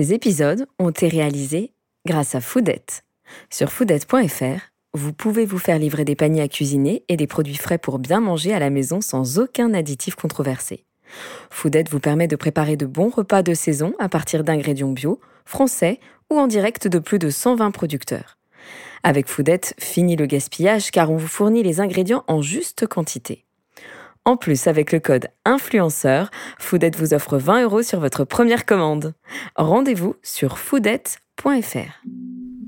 Ces épisodes ont été réalisés grâce à Foodette. Sur foodette.fr, vous pouvez vous faire livrer des paniers à cuisiner et des produits frais pour bien manger à la maison sans aucun additif controversé. Foodette vous permet de préparer de bons repas de saison à partir d'ingrédients bio, français ou en direct de plus de 120 producteurs. Avec Foodette, fini le gaspillage car on vous fournit les ingrédients en juste quantité. En plus, avec le code influenceur, Foodette vous offre 20 euros sur votre première commande. Rendez-vous sur foodette.fr.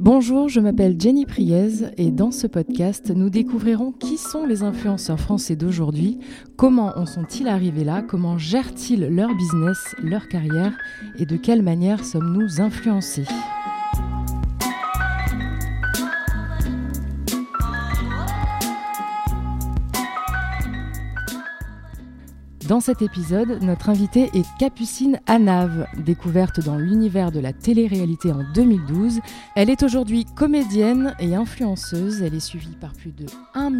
Bonjour, je m'appelle Jenny Priez et dans ce podcast, nous découvrirons qui sont les influenceurs français d'aujourd'hui, comment en sont-ils arrivés là, comment gèrent-ils leur business, leur carrière et de quelle manière sommes-nous influencés. Dans cet épisode, notre invitée est Capucine Anave, découverte dans l'univers de la télé-réalité en 2012. Elle est aujourd'hui comédienne et influenceuse. Elle est suivie par plus de 1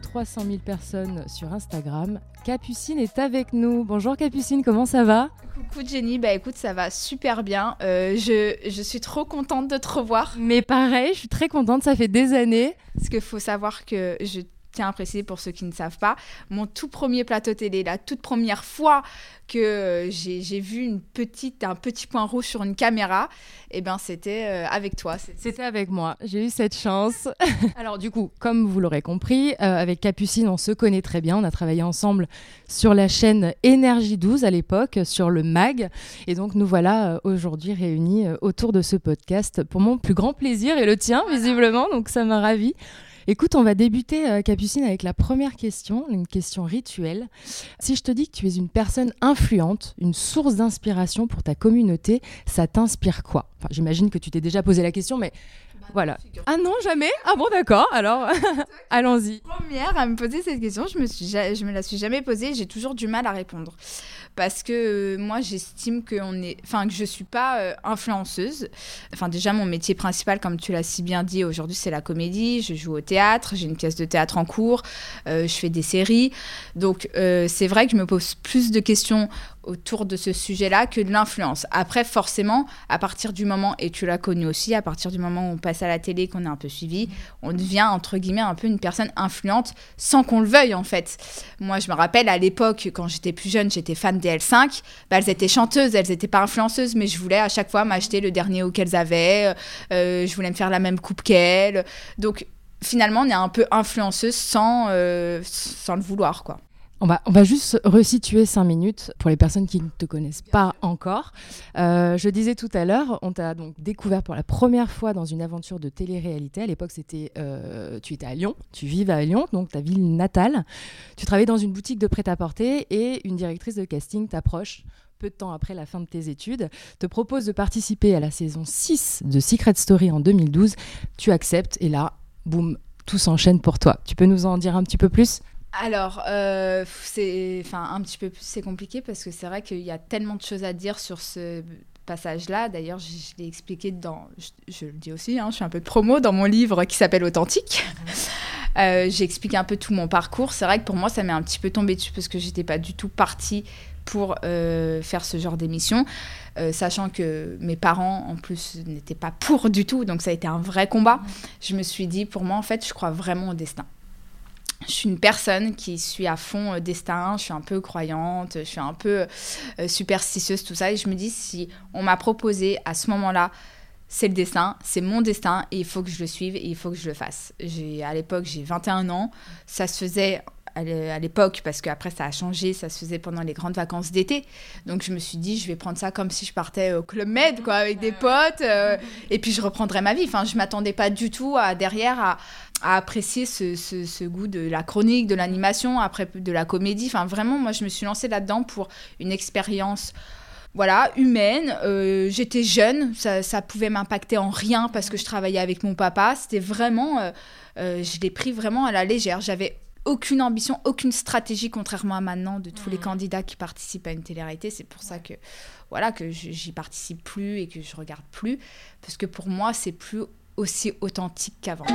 300 000 personnes sur Instagram. Capucine est avec nous. Bonjour Capucine, comment ça va? Coucou Jenny, bah écoute, ça va super bien. Euh, je, je, suis trop contente de te revoir. Mais pareil, je suis très contente, ça fait des années. Parce qu'il faut savoir que je tiens à préciser pour ceux qui ne savent pas, mon tout premier plateau télé, la toute première fois que euh, j'ai vu une petite, un petit point rouge sur une caméra, et eh ben c'était euh, avec toi. C'était avec moi. J'ai eu cette chance. Alors du coup, comme vous l'aurez compris, euh, avec Capucine, on se connaît très bien. On a travaillé ensemble sur la chaîne Énergie 12 à l'époque, sur le MAG. Et donc nous voilà aujourd'hui réunis autour de ce podcast pour mon plus grand plaisir et le tien, visiblement. Donc ça m'a ravi. Écoute, on va débuter, euh, Capucine, avec la première question, une question rituelle. Si je te dis que tu es une personne influente, une source d'inspiration pour ta communauté, ça t'inspire quoi? J'imagine que tu t'es déjà posé la question, mais voilà. Ah non, jamais Ah bon, d'accord. Alors, allons-y. Première à me poser cette question, je me, me la suis jamais posée. J'ai toujours du mal à répondre parce que euh, moi, j'estime que on est, enfin, que je suis pas euh, influenceuse. Enfin, déjà, mon métier principal, comme tu l'as si bien dit aujourd'hui, c'est la comédie. Je joue au théâtre, j'ai une pièce de théâtre en cours, euh, je fais des séries. Donc, c'est vrai que je me pose plus de questions autour de ce sujet-là que de l'influence. Après, forcément, à partir du moment, et tu l'as connu aussi, à partir du moment où on passe à la télé, qu'on est un peu suivi, on devient, entre guillemets, un peu une personne influente sans qu'on le veuille, en fait. Moi, je me rappelle, à l'époque, quand j'étais plus jeune, j'étais fan des L5, bah, elles étaient chanteuses, elles n'étaient pas influenceuses, mais je voulais à chaque fois m'acheter le dernier haut qu'elles avaient, euh, je voulais me faire la même coupe qu'elles. Donc, finalement, on est un peu influenceuse sans, euh, sans le vouloir, quoi. On va, on va juste resituer cinq minutes pour les personnes qui ne te connaissent pas encore. Euh, je disais tout à l'heure, on t'a donc découvert pour la première fois dans une aventure de télé-réalité. À l'époque, c'était, euh, tu étais à Lyon, tu vivais à Lyon, donc ta ville natale. Tu travaillais dans une boutique de prêt-à-porter et une directrice de casting t'approche peu de temps après la fin de tes études, te propose de participer à la saison 6 de Secret Story en 2012. Tu acceptes et là, boum, tout s'enchaîne pour toi. Tu peux nous en dire un petit peu plus? Alors, euh, c'est, enfin, un petit peu plus, c'est compliqué parce que c'est vrai qu'il y a tellement de choses à dire sur ce passage-là. D'ailleurs, je, l'ai expliqué dans, je, le dis aussi, hein, je fais un peu de promo dans mon livre qui s'appelle Authentique. Euh, j'explique un peu tout mon parcours. C'est vrai que pour moi, ça m'est un petit peu tombé dessus parce que j'étais pas du tout partie pour euh, faire ce genre d'émission, euh, sachant que mes parents, en plus, n'étaient pas pour du tout, donc ça a été un vrai combat. Je me suis dit, pour moi, en fait, je crois vraiment au destin je suis une personne qui suis à fond euh, destin, je suis un peu croyante, je suis un peu euh, superstitieuse, tout ça. Et je me dis, si on m'a proposé à ce moment-là, c'est le destin, c'est mon destin et il faut que je le suive et il faut que je le fasse. À l'époque, j'ai 21 ans, ça se faisait à l'époque, parce qu'après ça a changé, ça se faisait pendant les grandes vacances d'été. Donc je me suis dit, je vais prendre ça comme si je partais au Club Med, quoi, avec des potes, euh, et puis je reprendrai ma vie. Enfin, je m'attendais pas du tout à, derrière à, à apprécier ce, ce, goût de la chronique, de l'animation, après de la comédie. Enfin, vraiment, moi, je me suis lancée là-dedans pour une expérience voilà, humaine. Euh, j'étais jeune, ça, ça pouvait m'impacter en rien parce que je travaillais avec mon papa. C'était vraiment, euh, euh, je l'ai pris vraiment à la légère. J'avais aucune ambition, aucune stratégie, contrairement à maintenant de tous les mmh. candidats qui participent à une télé-réalité. C'est pour ça que voilà que j'y participe plus et que je regarde plus, parce que pour moi, c'est plus aussi authentique qu'avant.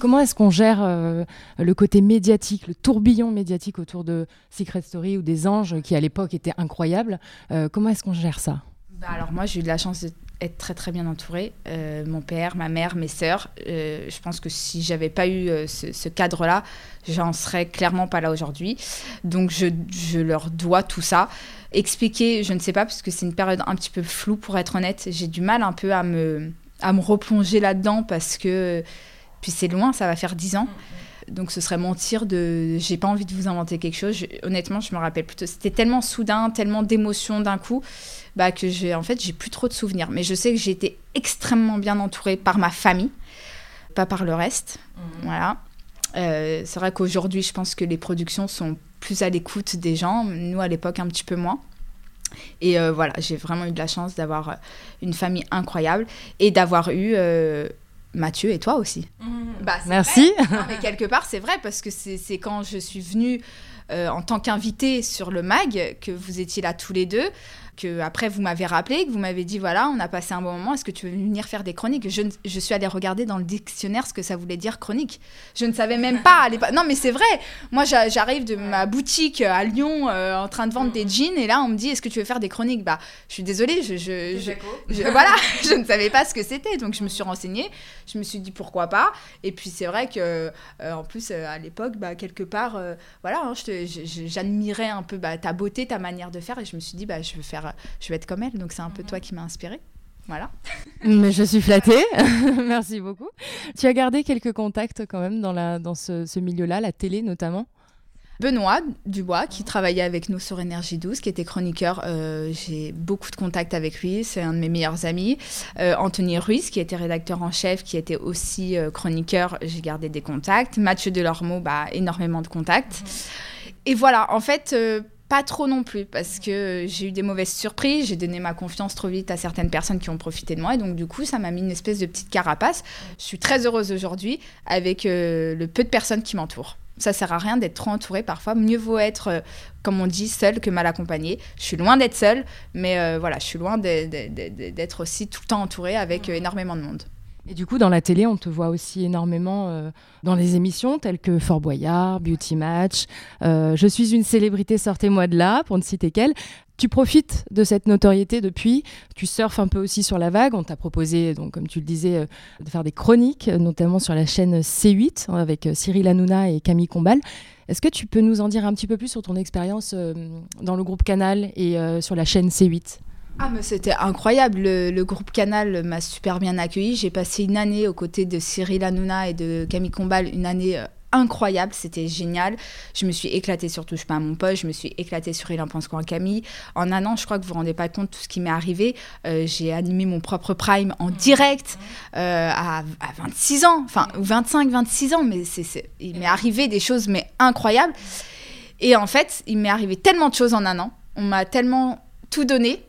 Comment est-ce qu'on gère le côté médiatique, le tourbillon médiatique autour de Secret Story ou des anges qui à l'époque étaient incroyables Comment est-ce qu'on gère ça? Bah, alors moi j'ai eu de la chance d'être très très bien entourée. mon père, ma mère, mes sœurs. je pense que si j'avais pas eu ce, ce cadre-là, j'en serais clairement pas là aujourd'hui. Donc je, je, leur dois tout ça. Expliquer, je ne sais pas, parce que c'est une période un petit peu floue pour être honnête. J'ai du mal un peu à me, à me replonger là-dedans parce que. Puis c'est loin, ça va faire dix ans. Donc ce serait mentir de. J'ai pas envie de vous inventer quelque chose. honnêtement, je me rappelle plutôt. C'était tellement soudain, tellement d'émotions d'un coup, bah, que j'ai en fait, j'ai plus trop de souvenirs. Mais je sais que j'ai été extrêmement bien entourée par ma famille, pas par le reste. Mmh. Voilà. Euh, c'est vrai qu'aujourd'hui, je pense que les productions sont plus à l'écoute des gens. Nous, à l'époque, un petit peu moins. Et euh, voilà, j'ai vraiment eu de la chance d'avoir euh, une famille incroyable et d'avoir eu euh, Mathieu et toi aussi. Mmh. Bah, Merci. mais quelque part, c'est vrai parce que c'est quand je suis venue en tant qu'invitée sur le MAG que vous étiez là tous les deux que après vous m'avez rappelé, que vous m'avez dit voilà, on a passé un bon moment, est-ce que tu veux venir faire des chroniques? Je, je, suis allée regarder dans le dictionnaire ce que ça voulait dire chronique. Je ne savais même pas. non, mais c'est vrai. Moi, j'arrive de ma boutique à Lyon euh, en train de vendre des jeans et là, on me dit est-ce que tu veux faire des chroniques? Bah, je suis désolée, je, je, voilà, je ne savais pas ce que c'était. Donc, je me suis renseignée. Je me suis dit pourquoi pas? Et puis, c'est vrai que euh, en plus, euh, à l'époque, bah, quelque part, voilà, hein, j'admirais un peu bah, ta beauté, ta manière de faire et je me suis dit bah, je veux faire je vais être comme elle. Donc c'est un peu toi qui m'as inspirée. Voilà. Mais je suis flattée. Merci beaucoup. Tu as gardé quelques contacts quand même dans, la, dans ce, milieu-là, la télé notamment? Benoît Dubois, qui travaillait avec nous sur Énergie 12, qui était chroniqueur. Euh, j'ai beaucoup de contacts avec lui, c'est un de mes meilleurs amis. Euh, Anthony Ruiz, qui était rédacteur en chef, qui était aussi euh, chroniqueur, j'ai gardé des contacts. Mathieu Delormeau, bah, énormément de contacts. Et voilà, en fait, pas trop non plus, parce que j'ai eu des mauvaises surprises, j'ai donné ma confiance trop vite à certaines personnes qui ont profité de moi, et donc du coup, ça m'a mis une espèce de petite carapace. Je suis très heureuse aujourd'hui avec euh, le peu de personnes qui m'entourent. Ça sert à rien d'être trop entouré parfois. Mieux vaut être, euh, comme on dit, seul que mal accompagné. Je suis loin d'être seule, mais euh, voilà, je suis loin d'être aussi tout le temps entourée avec énormément de monde. Et du coup, dans la télé, on te voit aussi énormément euh, dans les émissions telles que Fort Boyard, Beauty Match, euh, Je suis une célébrité, sortez-moi de là, pour ne citer qu'elle. Tu profites de cette notoriété depuis, tu surfes un peu aussi sur la vague. On t'a proposé, donc, comme tu le disais, euh, de faire des chroniques, notamment sur la chaîne C8 avec Cyril Hanouna et Camille Combal. Est-ce que tu peux nous en dire un petit peu plus sur ton expérience dans le groupe Canal et sur la chaîne C8 ah, mais c'était incroyable. Le, groupe Canal m'a super bien accueilli. J'ai passé une année aux côtés de Cyril Hanouna et de Camille Combal, une année euh, incroyable, c'était génial. Je me suis éclatée sur Touche pas à mon poste, je me suis éclatée sur Il en pense quoi Camille. En un an, je crois que vous vous rendez pas compte de tout ce qui m'est arrivé. Euh, j'ai animé mon propre prime en direct euh, à, 26 ans, enfin 25, 26 ans, mais c'est, il m'est arrivé des choses mais incroyables. Et en fait, il m'est arrivé tellement de choses en un an. On m'a tellement tout donné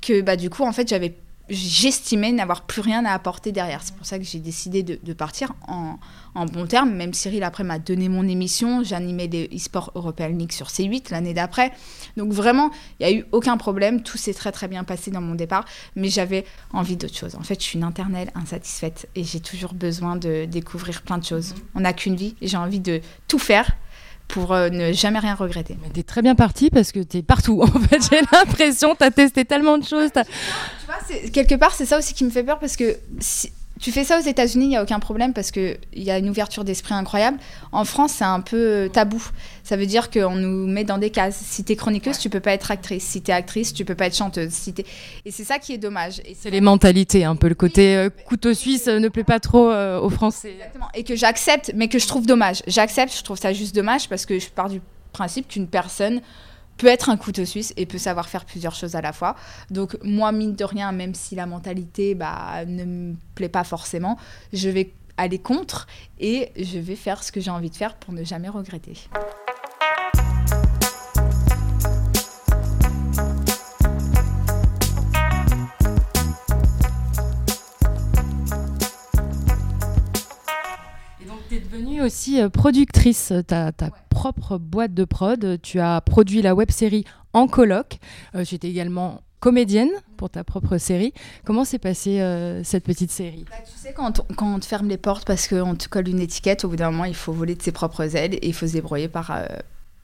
que bah, du coup, en fait, j'avais j'estimais n'avoir plus rien à apporter derrière. C'est pour ça que j'ai décidé de, partir en, en, bon terme. Même Cyril, après, m'a donné mon émission. J'animais des e-sports European League sur C8 l'année d'après. Donc vraiment, il n'y a eu aucun problème. Tout s'est très très bien passé dans mon départ. Mais j'avais envie d'autre chose. En fait, je suis une internelle insatisfaite et j'ai toujours besoin de découvrir plein de choses. On n'a qu'une vie et j'ai envie de tout faire pour euh, ne jamais rien regretter. Mais t'es très bien parti parce que t'es partout. En fait, j'ai l'impression, t'as testé tellement de choses. Tu vois, quelque part, c'est ça aussi qui me fait peur parce que si, tu fais ça aux États-Unis, il n'y a aucun problème parce qu'il y a une ouverture d'esprit incroyable. En France, c'est un peu euh, tabou. Ça veut dire qu'on nous met dans des cases. Si tu es chroniqueuse, tu peux pas être actrice. Si tu es actrice, tu peux pas être chanteuse. Si Et c'est ça qui est dommage. C'est les mentalités, un peu. Le côté euh, couteau suisse ne plaît pas trop aux Français. Exactement. Et que j'accepte, mais que je trouve dommage. J'accepte, je trouve ça juste dommage parce que je pars du principe qu'une personne peut être un couteau suisse et peut savoir faire plusieurs choses à la fois. Donc moi, mine de rien, même si la mentalité bah, ne me plaît pas forcément, je vais aller contre et je vais faire ce que j'ai envie de faire pour ne jamais regretter. Aussi euh, productrice. Tu as ta propre boîte de prod. Tu as produit la web série En coloc. Euh, J'étais également comédienne pour ta propre série. Comment s'est passée euh, cette petite série? Bah, Tu sais, quand on, quand on, te ferme les portes parce qu'on te colle une étiquette, au bout d'un moment, il faut voler de ses propres ailes et il faut se débrouiller par euh,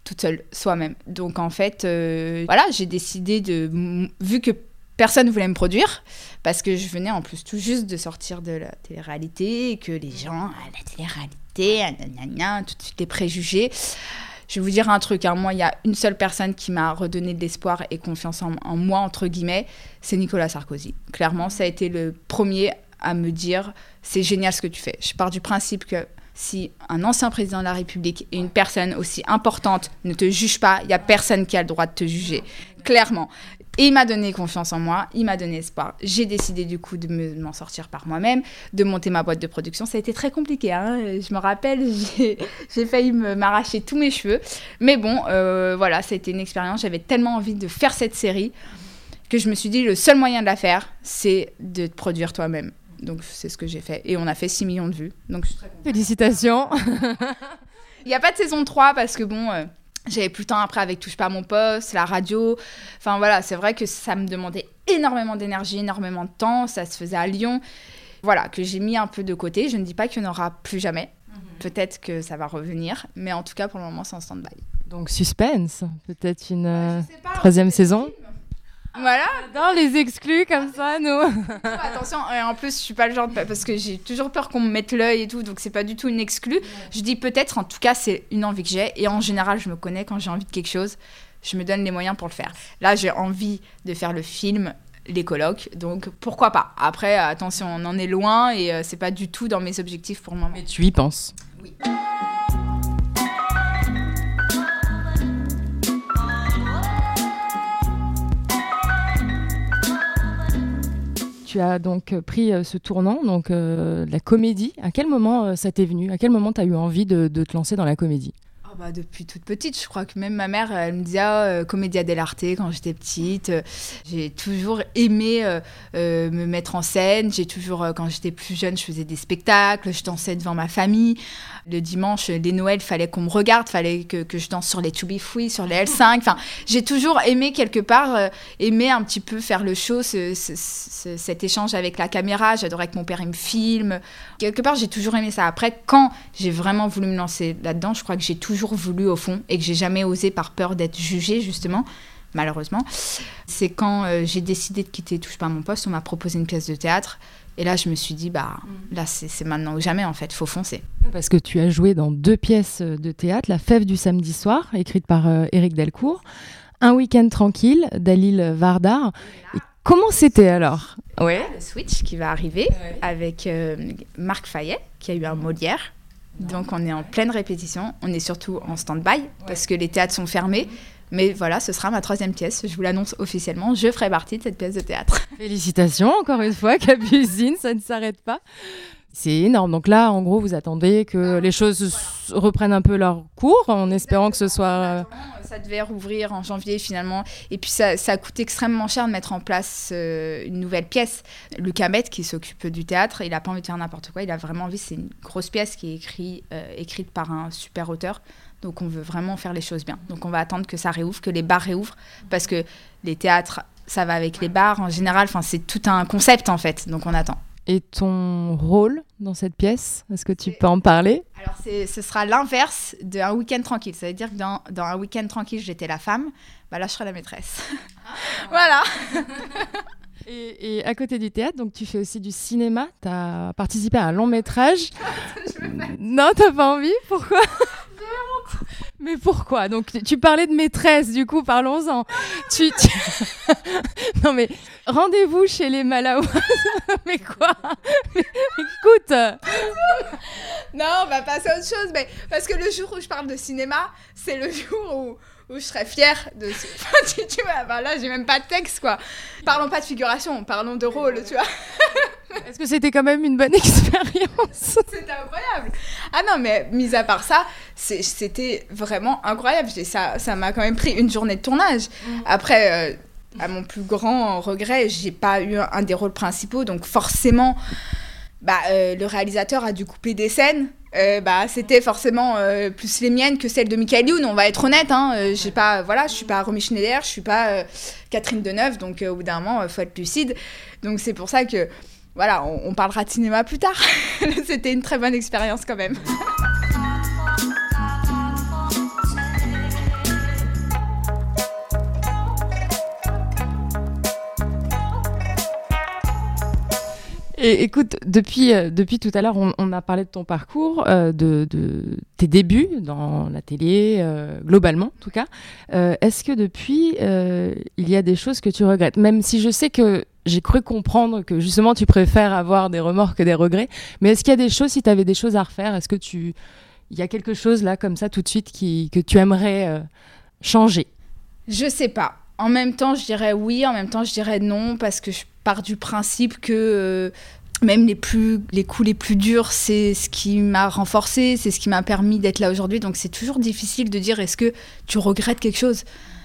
toute seule, soi-même. Donc en fait, euh, voilà, j'ai décidé de. Vu que personne voulait me produire, parce que je venais en plus tout juste de sortir de la télé-réalité et que les gens, ah, la télé-réalité, tout de suite les préjugés. Je vais vous dire un truc, hein. moi, il y a une seule personne qui m'a redonné de l'espoir et confiance en, moi, entre guillemets, c'est Nicolas Sarkozy. Clairement, ça a été le premier à me dire, c'est génial ce que tu fais. Je pars du principe que si un ancien président de la République et une personne aussi importante ne te juge pas, il n'y a personne qui a le droit de te juger. Clairement. Et il m'a donné confiance en moi, il m'a donné espoir. J'ai décidé du coup de m'en sortir par moi-même, de monter ma boîte de production. Ça a été très compliqué, hein. je me rappelle, j'ai failli m'arracher tous mes cheveux. Mais bon, euh, voilà, ça a été une expérience. J'avais tellement envie de faire cette série que je me suis dit, le seul moyen de la faire, c'est de te produire toi-même. Donc c'est ce que j'ai fait. Et on a fait 6 millions de vues. Donc je suis très Félicitations. Il n'y a pas de saison 3 parce que bon... Euh, j'avais plus le temps après avec Touche pas à mon poste, la radio. Enfin voilà, c'est vrai que ça me demandait énormément d'énergie, énormément de temps. Ça se faisait à Lyon. Voilà, que j'ai mis un peu de côté. Je ne dis pas qu'il n'y en aura plus jamais. Mhm. Peut-être que ça va revenir. Mais en tout cas, pour le moment, c'est en stand-by. Donc suspense, peut-être une euh, troisième saison voilà. Dans les exclus comme ça, nous. Attention, et en plus, je suis pas le genre de... parce que j'ai toujours peur qu'on me mette l'œil et tout, donc c'est pas du tout une exclue. Je dis peut-être, en tout cas, c'est une envie que j'ai, et en général, je me connais quand j'ai envie de quelque chose, je me donne les moyens pour le faire. Là, j'ai envie de faire le film les colloques. Donc pourquoi pas Après, attention, on en est loin et euh, c'est pas du tout dans mes objectifs pour le moment. Mais tu y penses? Oui. Tu as donc euh, pris euh, ce tournant, donc euh, la comédie. À quel moment ça t'est venu? À quel moment tu as eu envie de, te lancer dans la comédie? Bah depuis toute petite, je crois que même ma mère, elle me disait ah, comédia dell'arte quand j'étais petite. J'ai toujours aimé me mettre en scène. J'ai toujours, quand j'étais plus jeune, je faisais des spectacles, je dansais devant ma famille le dimanche, les Noëls, fallait qu'on me regarde, fallait que, que, je danse sur les To Be Free, sur les L5. Enfin, j'ai toujours aimé quelque part, euh, aimer un petit peu faire le show, cet échange avec la caméra. J'adorais que mon père me filme. Quelque part, j'ai toujours aimé ça. Après, quand j'ai vraiment voulu me lancer là-dedans, je crois que j'ai toujours voulu au fond et que j'ai jamais osé par peur d'être jugée justement malheureusement. C'est quand euh, j'ai décidé de quitter Touche pas mon poste, on m'a proposé une pièce de théâtre et là, je me suis dit, bah, mm. là, c'est maintenant ou jamais, en fait, faut foncer. Parce que tu as joué dans deux pièces de théâtre, La Fève du samedi soir, écrite par euh, Éric Delcourt, Un week-end tranquille, d'Alil Vardar. Comment c'était alors Ouais. Le Switch qui va arriver avec euh, Marc Fayet, qui a eu un Molière. Donc, on est en pleine répétition. On est surtout en stand-by parce que les théâtres sont fermés. Mais voilà, ce sera ma troisième pièce. Je vous l'annonce officiellement. Je ferai partie de cette pièce de théâtre. Félicitations encore une fois, Capucine, ça ne s'arrête pas. C'est énorme. Donc là, en gros, vous attendez que les choses reprennent un peu leur cours en espérant que ce soit. Ça devait rouvrir en janvier finalement. Et puis ça, ça coûte extrêmement cher de mettre en place euh, une nouvelle pièce. Lucas Met, qui s'occupe du théâtre, il n'a pas envie de faire n'importe quoi. Il a vraiment envie. C'est une grosse pièce qui est euh, écrite par un super auteur. Donc on veut vraiment faire les choses bien. Donc on va attendre que ça réouvre, que les bars réouvrent, parce que les théâtres, ça va avec les bars en général. Enfin, c'est tout un concept en fait. Donc on attend. Et ton rôle dans cette pièce, est-ce que tu peux en parler? Alors ce sera l'inverse d'un week-end tranquille. Ça veut dire que dans, dans un week-end tranquille, j'étais la femme. Bah là, je serai la maîtresse. Ah. voilà. Et, à côté du théâtre, donc tu fais aussi du cinéma. Tu as participé à un long métrage. non, t'as pas envie? Pourquoi? Mais pourquoi? Donc tu parlais de maîtresse, du coup, parlons-en. non mais rendez-vous chez les Malawas. mais quoi? Écoute. non, on va passer à autre chose. Mais parce que le jour où je parle de cinéma, c'est le jour où où je serais fière de tu, vois, bah là, j'ai même pas de texte, quoi. Parlons pas de figuration, parlons de rôle, tu vois. Est-ce que c'était quand même une bonne expérience C'était incroyable. Ah non, mais mis à part ça, c'était vraiment incroyable. Ça, ça m'a quand même pris une journée de tournage. Mm. Après, euh, à mon plus grand regret, j'ai pas eu un, des rôles principaux, donc forcément, bah, euh, le réalisateur a dû couper des scènes euh, bah, c'était forcément euh, plus les miennes que celles de Michael Youn, on va être honnête. Hein, euh, j'ai pas, voilà, je suis pas Romy Schneider, je suis pas Catherine Deneuve, donc au bout d'un moment, il faut être lucide. Donc c'est pour ça que, voilà, on, parlera de cinéma plus tard. c'était une très bonne expérience quand même. Et écoute, depuis, euh, depuis tout à l'heure, on, a parlé de ton parcours, euh, de, de, tes débuts dans la télé, euh, globalement en tout cas. Est-ce que depuis, il y a des choses que tu regrettes? Même si je sais que j'ai cru comprendre que justement tu préfères avoir des remords que des regrets, mais est-ce qu'il y a des choses, si tu avais des choses à refaire, est-ce que tu... Il y a quelque chose là, comme ça, tout de suite, qui, que tu aimerais changer? Je sais pas. En même temps, je dirais oui, en même temps, je dirais non, parce que je pars du principe que euh, même les, plus, les coups les plus durs, c'est ce qui m'a renforcé, c'est ce qui m'a permis d'être là aujourd'hui. Donc c'est toujours difficile de dire est-ce que tu regrettes quelque chose?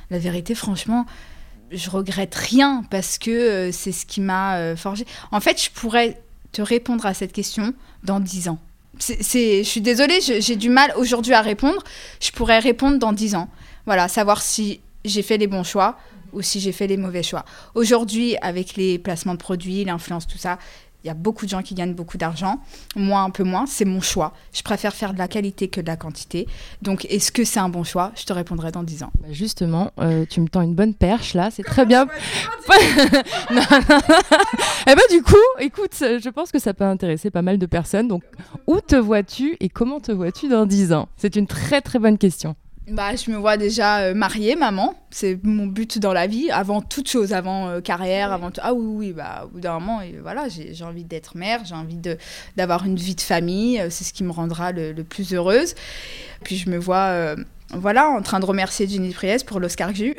La vérité, franchement, je regrette rien parce que euh, c'est ce qui m'a euh, forgé. En fait, je pourrais te répondre à cette question dans dix ans. C'est, je suis désolée, j'ai du mal aujourd'hui à répondre. Je pourrais répondre dans dix ans. Voilà, savoir si j'ai fait les bons choix ou si j'ai fait les mauvais choix. Aujourd'hui, avec les placements de produits, l'influence, tout ça, il y a beaucoup de gens qui gagnent beaucoup d'argent. Moi, un peu moins. C'est mon choix. Je préfère faire de la qualité que de la quantité. Donc, est-ce que c'est un bon choix? Je te répondrai dans 10 ans. Bah, justement, euh, tu me tends une bonne perche là. C'est très bien. non, Eh ben, du coup, écoute, je pense que ça peut intéresser pas mal de personnes. Donc, où te vois-tu et comment te vois-tu dans 10 ans? C'est une très très bonne question. Bah, je me vois déjà euh, mariée, maman. C'est mon but dans la vie, avant toute chose, avant euh, carrière, avant Ah oui, oui, bah, au bout d'un moment, et voilà, j'ai envie d'être mère, j'ai envie d'avoir une vie de famille, euh, c'est ce qui me rendra le, plus heureuse. Puis je me vois, voilà, en train de remercier Jenny Priest pour l'Oscar que j'ai eu.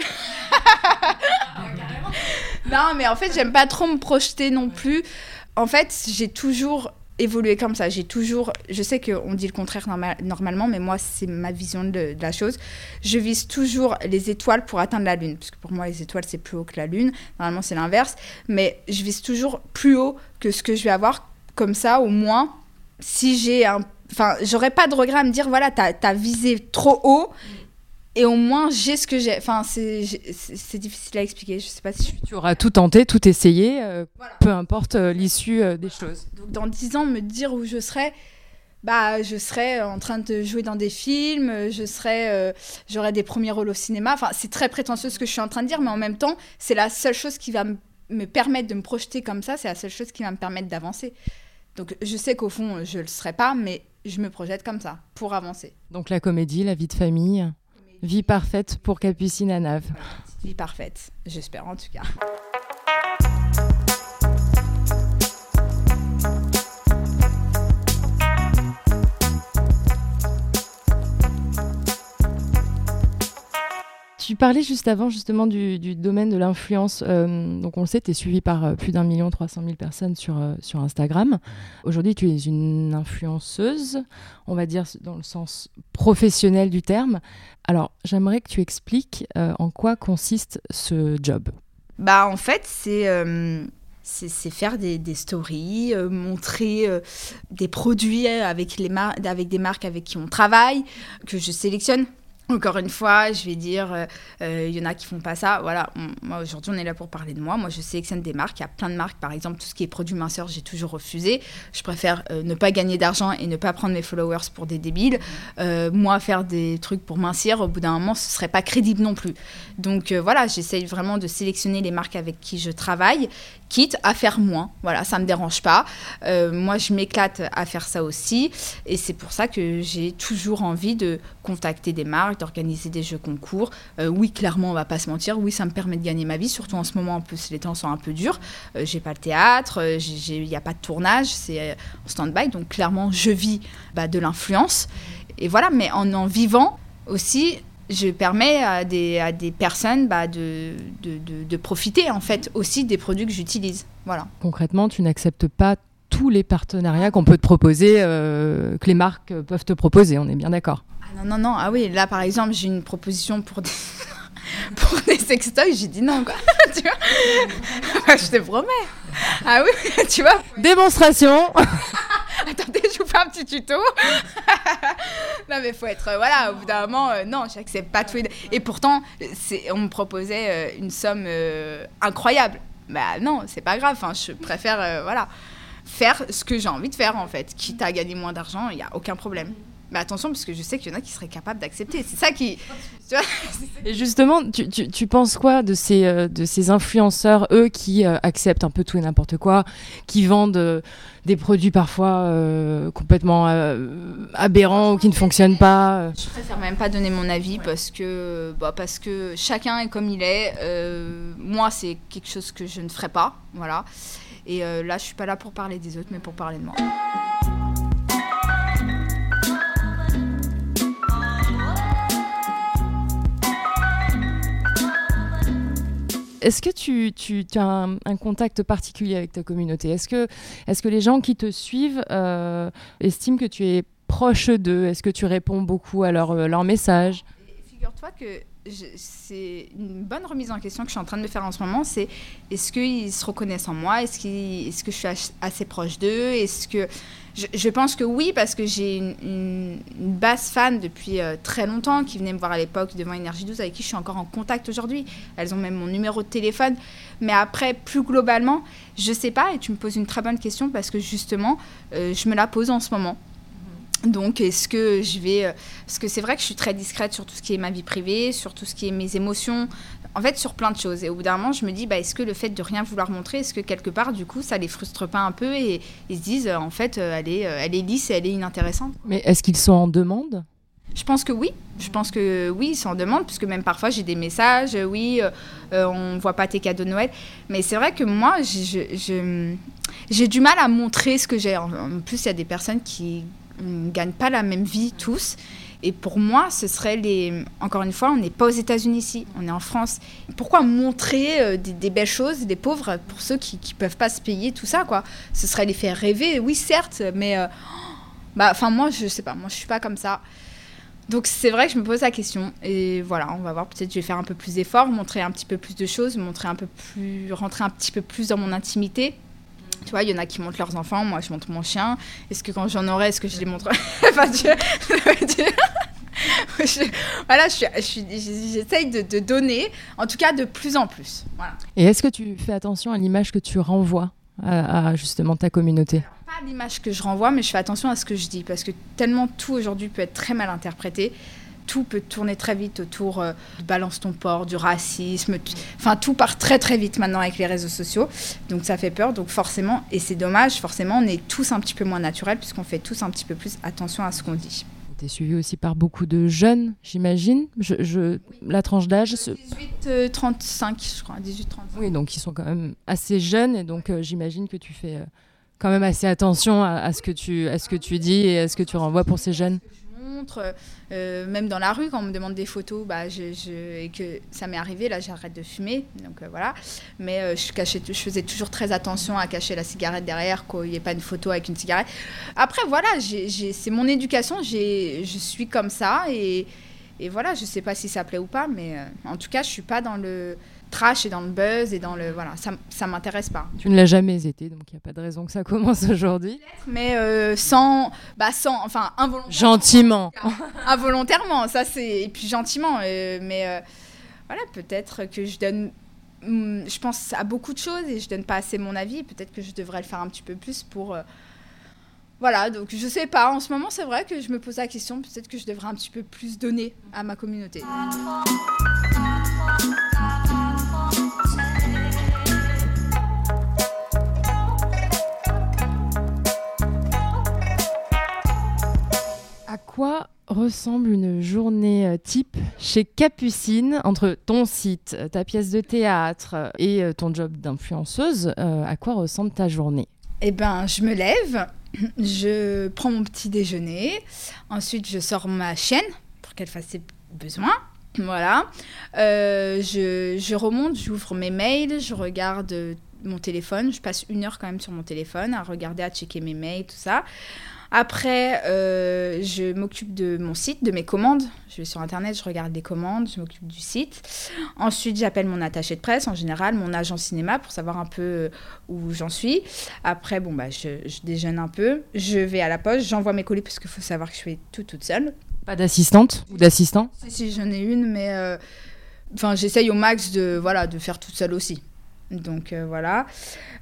non, mais en fait, j'aime pas trop me projeter non plus. En fait, j'ai toujours évoluer comme ça. J'ai toujours, je sais qu'on dit le contraire normalement, mais moi, c'est ma vision de, la chose. Je vise toujours les étoiles pour atteindre la Lune, parce que pour moi, les étoiles, c'est plus haut que la Lune. Normalement, c'est l'inverse. Mais je vise toujours plus haut que ce que je vais avoir. Comme ça, au moins, si j'ai un... Enfin, j'aurais pas de regret à me dire, voilà, t'as as visé trop haut et au moins j'ai ce que j'ai. Enfin, c'est difficile à expliquer. Je sais pas si tu auras tout tenté, tout essayé, euh, peu importe euh, l'issue euh, des choses. Donc dans dix ans, me dire où je serai, bah je serai en train de jouer dans des films, je serai, j'aurai des premiers rôles au cinéma. Enfin, c'est très prétentieux ce que je suis en train de dire, mais en même temps, c'est la seule chose qui va me permettre de me projeter comme ça. C'est la seule chose qui va me permettre d'avancer. Donc je sais qu'au fond, je le serai pas, mais je me projette comme ça pour avancer. Donc la comédie, la vie de famille. Vie parfaite pour Capucine à Nave. Vie parfaite, j'espère en tout cas. Tu parlais juste avant justement du, domaine de l'influence. Euh, donc on le sait, tu es suivi par euh, plus d'un million trois cent mille personnes sur, euh, sur Instagram. Aujourd'hui, tu es une influenceuse, on va dire dans le sens professionnel du terme. Alors j'aimerais que tu expliques en quoi consiste ce job. Bah en fait, c'est c'est faire des, stories, montrer des produits avec, les avec des marques avec qui on travaille, que je sélectionne encore une fois, je vais dire, il euh, euh, y en a qui font pas ça. Voilà, moi aujourd'hui, on est là pour parler de moi. Moi, je sélectionne des marques. Il y a plein de marques, par exemple, tout ce qui est produits minceurs, j'ai toujours refusé. Je préfère euh, ne pas gagner d'argent et ne pas prendre mes followers pour des débiles. moi, faire des trucs pour mincir, au bout d'un moment, ce serait pas crédible non plus. Donc voilà, j'essaye vraiment de sélectionner les marques avec qui je travaille, quitte à faire moins. Voilà, ça me dérange pas. moi, je m'éclate à faire ça aussi, et c'est pour ça que j'ai toujours envie de contacter des marques d'organiser des jeux concours. Euh, oui, clairement, on va pas se mentir. Oui, ça me permet de gagner ma vie, surtout en ce moment, un peu, les temps sont un peu durs. Euh, j'ai pas le théâtre, euh, il n'y a pas de tournage, c'est en stand-by. Donc, clairement, je vis bah, de l'influence. Et voilà, mais en en vivant aussi, je permets à des, à des personnes bah, de, de, de, profiter en fait aussi des produits que j'utilise. Voilà. Concrètement, tu n'acceptes pas tous les partenariats qu'on peut te proposer, que les marques peuvent te proposer, on est bien d'accord non, non, non. Ah oui, là, par exemple, j'ai une proposition pour des, pour des sextoys. J'ai dit non, quoi. tu vois Je te promets. Ah oui, tu vois Démonstration Attendez, je vous fais un petit tuto. non, mais faut être, voilà, au bout d'un moment, non, j'accepte pas tout. Et pourtant, on me proposait une somme incroyable. Bah non, c'est pas grave, hein, je préfère, voilà, faire ce que j'ai envie de faire, en fait. Quitte à gagner moins d'argent, il n'y a aucun problème. Mais attention, parce que je sais qu'il y en a qui seraient capables d'accepter. C'est ça qui. Et justement, tu, tu, tu, penses quoi de ces, euh, de ces influenceurs, eux, qui euh, acceptent un peu tout et n'importe quoi, qui vendent euh, des produits parfois complètement aberrants ou qui ne fonctionnent pas Je préfère même pas donner mon avis parce, que, bah, parce que chacun est comme il est. moi, c'est quelque chose que je ne ferai pas. Voilà. Et là, je suis pas là pour parler des autres, mais pour parler de moi. Est-ce que tu, as un, contact particulier avec ta communauté? Est-ce que, les gens qui te suivent euh, estiment que tu es proche d'eux? Est-ce que tu réponds beaucoup à leurs leur euh, messages? C'est une bonne remise en question que je suis en train de me faire en ce moment. C'est est-ce qu'ils se reconnaissent en moi? Est-ce est que je suis assez proche d'eux? Est-ce que je, pense que oui, parce que j'ai une, une, basse fan depuis euh, très longtemps qui venait me voir à l'époque devant Énergie 12, avec qui je suis encore en contact aujourd'hui. Elles ont même mon numéro de téléphone. Mais après, plus globalement, je sais pas, et tu me poses une très bonne question parce que justement, euh, je me la pose en ce moment. Donc, est-ce que je vais. Euh, parce que c'est vrai que je suis très discrète sur tout ce qui est ma vie privée, sur tout ce qui est mes émotions, en fait, sur plein de choses. Et au bout d'un moment, je me dis, bah, est-ce que le fait de rien vouloir montrer, est-ce que quelque part, du coup, ça les frustre pas un peu et ils se disent, en fait, euh, elle est, euh, elle est lisse et elle est inintéressante? Mais est-ce qu'ils sont en demande? Je pense que oui. Je pense que oui, ils sont en demande, puisque même parfois j'ai des messages, oui, on on voit pas tes cadeaux de Noël. Mais c'est vrai que moi, j'ai du mal à montrer ce que j'ai. En plus, il y a des personnes qui ne gagnent pas la même vie tous. Et pour moi, ce serait les. Encore une fois, on n'est pas aux États-Unis ici, on est en France. Pourquoi montrer euh, des, belles choses, des pauvres, pour ceux qui ne peuvent pas se payer tout ça, quoi? Ce serait les faire rêver, oui, certes, mais. Euh, bah, enfin, moi, je sais pas, moi, je suis pas comme ça. Donc, c'est vrai que je me pose la question. Et voilà, on va voir, peut-être je vais faire un peu plus d'efforts, montrer un petit peu plus de choses, montrer un peu plus. rentrer un petit peu plus dans mon intimité. Tu vois, il y en a qui montrent leurs enfants, moi je montre mon chien. Est-ce que quand j'en aurai, est-ce que je les montre? Enfin, voilà, j'essaye de, de, donner, en tout cas de plus en plus. Et est-ce que tu fais attention à l'image que tu renvoies à, justement ta communauté? Pas l'image que je renvoie, mais je fais attention à ce que je dis, parce que tellement tout aujourd'hui peut être très mal interprété tout peut tourner très vite autour euh, de balance ton port, du racisme. Enfin, tout part très très vite maintenant avec les réseaux sociaux. Donc ça fait peur. Donc forcément, et c'est dommage, forcément, on est tous un petit peu moins naturels puisqu'on fait tous un petit peu plus attention à ce qu'on dit. Tu es suivi aussi par beaucoup de jeunes, j'imagine. Je, La tranche d'âge 18-35, je crois. 18-35. Oui, donc ils sont quand même assez jeunes et donc euh, j'imagine que tu fais. Euh, quand même assez attention à, à, ce que tu, à ce que tu dis et à ce que tu renvoies pour ces jeunes euh, même dans la rue, quand on me demande des photos, bah, je, et que ça m'est arrivé, là j'arrête de fumer, donc euh, voilà. Mais euh, je, cachais, je faisais toujours très attention à cacher la cigarette derrière, qu'il n'y ait pas une photo avec une cigarette. Après, voilà, c'est mon éducation, je suis comme ça, et, et voilà, je sais pas si ça plaît ou pas, mais en tout cas, je suis pas dans le trash et dans le buzz et dans le voilà ça ça m'intéresse pas. Tu ne l'as jamais été donc il n'y a pas de raison que ça commence aujourd'hui. Mais euh, sans bah sans enfin involontairement. Gentiment. Involontairement ça c'est et puis gentiment euh, mais euh, voilà peut-être que je donne hmm, je pense à beaucoup de choses et je donne pas assez mon avis peut-être que je devrais le faire un petit peu plus pour voilà, donc je sais pas, en ce moment c'est vrai que je me pose la question, peut-être que je devrais un petit peu plus donner à ma communauté. Quoi ressemble une journée euh, type chez Capucine entre ton site, euh, ta pièce de théâtre euh, et ton job d'influenceuse À quoi ressemble ta journée? Eh ben, je me lève, je prends mon petit déjeuner, ensuite je sors ma chaîne pour qu'elle fasse ses besoins. Voilà. je, remonte, j'ouvre mes mails, je regarde mon téléphone. Je passe une heure quand même sur mon téléphone à regarder, à checker mes mails, tout ça. Après, euh, je m'occupe de mon site, de mes commandes. Je vais sur Internet, je regarde des commandes, je m'occupe du site. Ensuite, j'appelle mon attaché de presse, en général, mon agent cinéma, pour savoir un peu euh, où j'en suis. Après, bon, bah, je, déjeune un peu. Je vais à la poste, j'envoie mes colis, parce qu'il faut savoir que je suis tout toute seule. Pas d'assistante ou d'assistant? Si, si, j'en ai une, mais euh, j'essaye au max de, voilà, de faire toute seule aussi. Donc euh, voilà.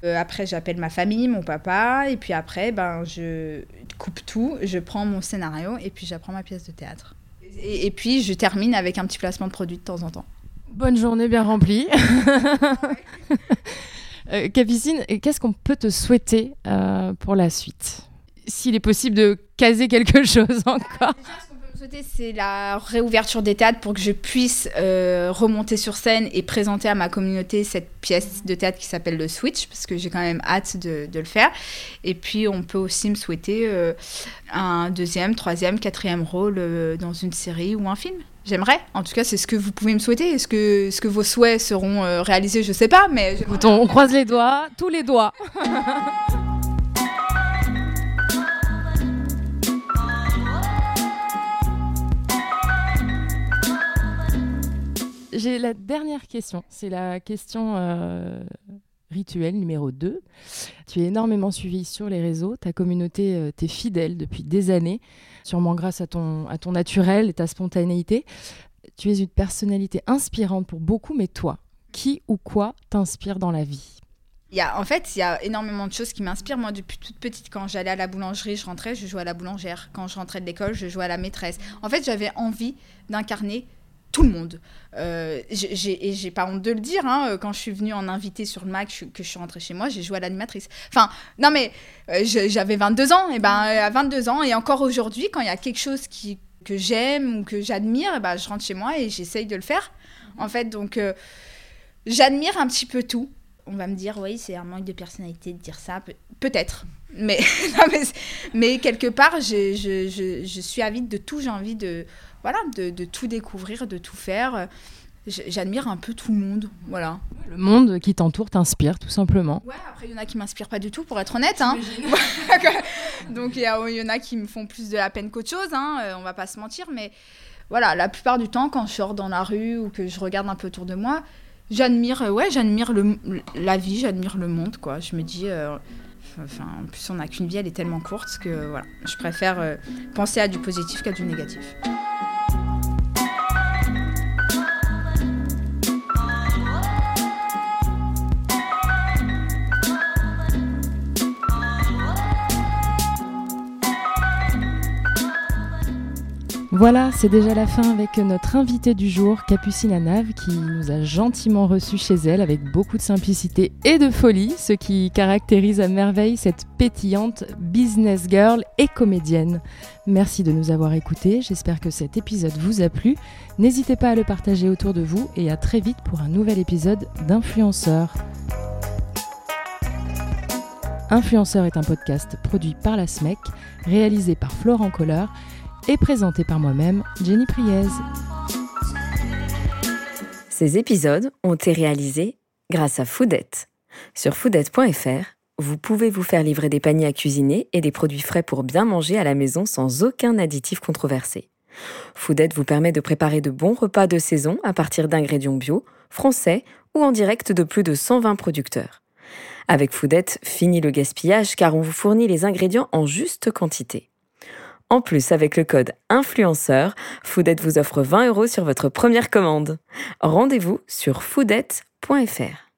Euh, après, j'appelle ma famille, mon papa, et puis après, ben, je coupe tout, je prends mon scénario, et puis j'apprends ma pièce de théâtre. Et, et, puis, je termine avec un petit placement de produit de temps en temps. Bonne journée bien remplie. euh, Capucine, qu'est-ce qu'on peut te souhaiter euh, pour la suite? S'il est possible de caser quelque chose encore c'est la réouverture des théâtres pour que je puisse euh, remonter sur scène et présenter à ma communauté cette pièce de théâtre qui s'appelle le Switch, parce que j'ai quand même hâte de, le faire. Et puis, on peut aussi me souhaiter euh, un deuxième, troisième, quatrième rôle euh, dans une série ou un film. J'aimerais. En tout cas, c'est ce que vous pouvez me souhaiter. Est-ce que, ce que vos souhaits seront réalisés? Je ne sais pas, mais... on croise les doigts, tous les doigts. j'ai la dernière question. C'est la question euh, rituelle numéro 2. Tu es énormément suivi sur les réseaux. Ta communauté euh, t'est fidèle depuis des années, sûrement grâce à ton, à ton naturel et ta spontanéité. Tu es une personnalité inspirante pour beaucoup, mais toi, qui ou quoi t'inspire dans la vie? Y a, en fait, il y a énormément de choses qui m'inspirent. Moi, depuis toute petite, quand j'allais à la boulangerie, je rentrais, je jouais à la boulangère. Quand je rentrais de l'école, je jouais à la maîtresse. En fait, j'avais envie d'incarner tout le monde. Euh, et j'ai pas honte de le dire, hein, euh, quand je suis venue en invité sur le Mac, que je suis rentrée chez moi, j'ai joué à l'animatrice. Enfin, non mais euh, j'avais 22 ans, et ben à 22 ans, et encore aujourd'hui, quand il y a quelque chose qui, que j'aime ou que j'admire, ben, je rentre chez moi et j'essaye de le faire. En fait, donc j'admire un petit peu tout. On va me dire, oui, c'est un manque de personnalité de dire ça. Peut-être. mais, mais, mais, quelque part, je, je, je suis avide de tout. J'ai envie de voilà, de, tout découvrir, de tout faire. J'admire un peu tout le monde, voilà. Le monde qui t'entoure t'inspire, tout simplement. Ouais, après, il y en a qui m'inspirent pas du tout, pour être honnête. Hein. Donc, il y, en a qui me font plus de la peine qu'autre chose, hein, euh, on va pas se mentir. Mais voilà, la plupart du temps, quand je sors dans la rue ou que je regarde un peu autour de moi, j'admire ouais, j'admire la vie, j'admire le monde, quoi. Je me dis... Euh, enfin, en plus, on n'a qu'une vie, elle est tellement courte que voilà, je préfère euh, penser à du positif qu'à du négatif. Voilà, c'est déjà la fin avec notre invitée du jour, Capucine Anave, qui nous a gentiment reçus chez elle avec beaucoup de simplicité et de folie, ce qui caractérise à merveille cette pétillante business girl et comédienne. Merci de nous avoir écoutés, j'espère que cet épisode vous a plu. N'hésitez pas à le partager autour de vous et à très vite pour un nouvel épisode d'Influenceur. Influenceur est un podcast produit par la SMEC, réalisé par Florent Colleur et présenté par moi-même, Jenny Priez. Ces épisodes ont été réalisés grâce à Foodette. Sur foodette.fr, vous pouvez vous faire livrer des paniers à cuisiner et des produits frais pour bien manger à la maison sans aucun additif controversé. Foodette vous permet de préparer de bons repas de saison à partir d'ingrédients bio, français ou en direct de plus de 120 producteurs. Avec Foodette, fini le gaspillage car on vous fournit les ingrédients en juste quantité. En plus, avec le code influenceur, Foodette vous offre 20 euros sur votre première commande. Rendez-vous sur foodette.fr.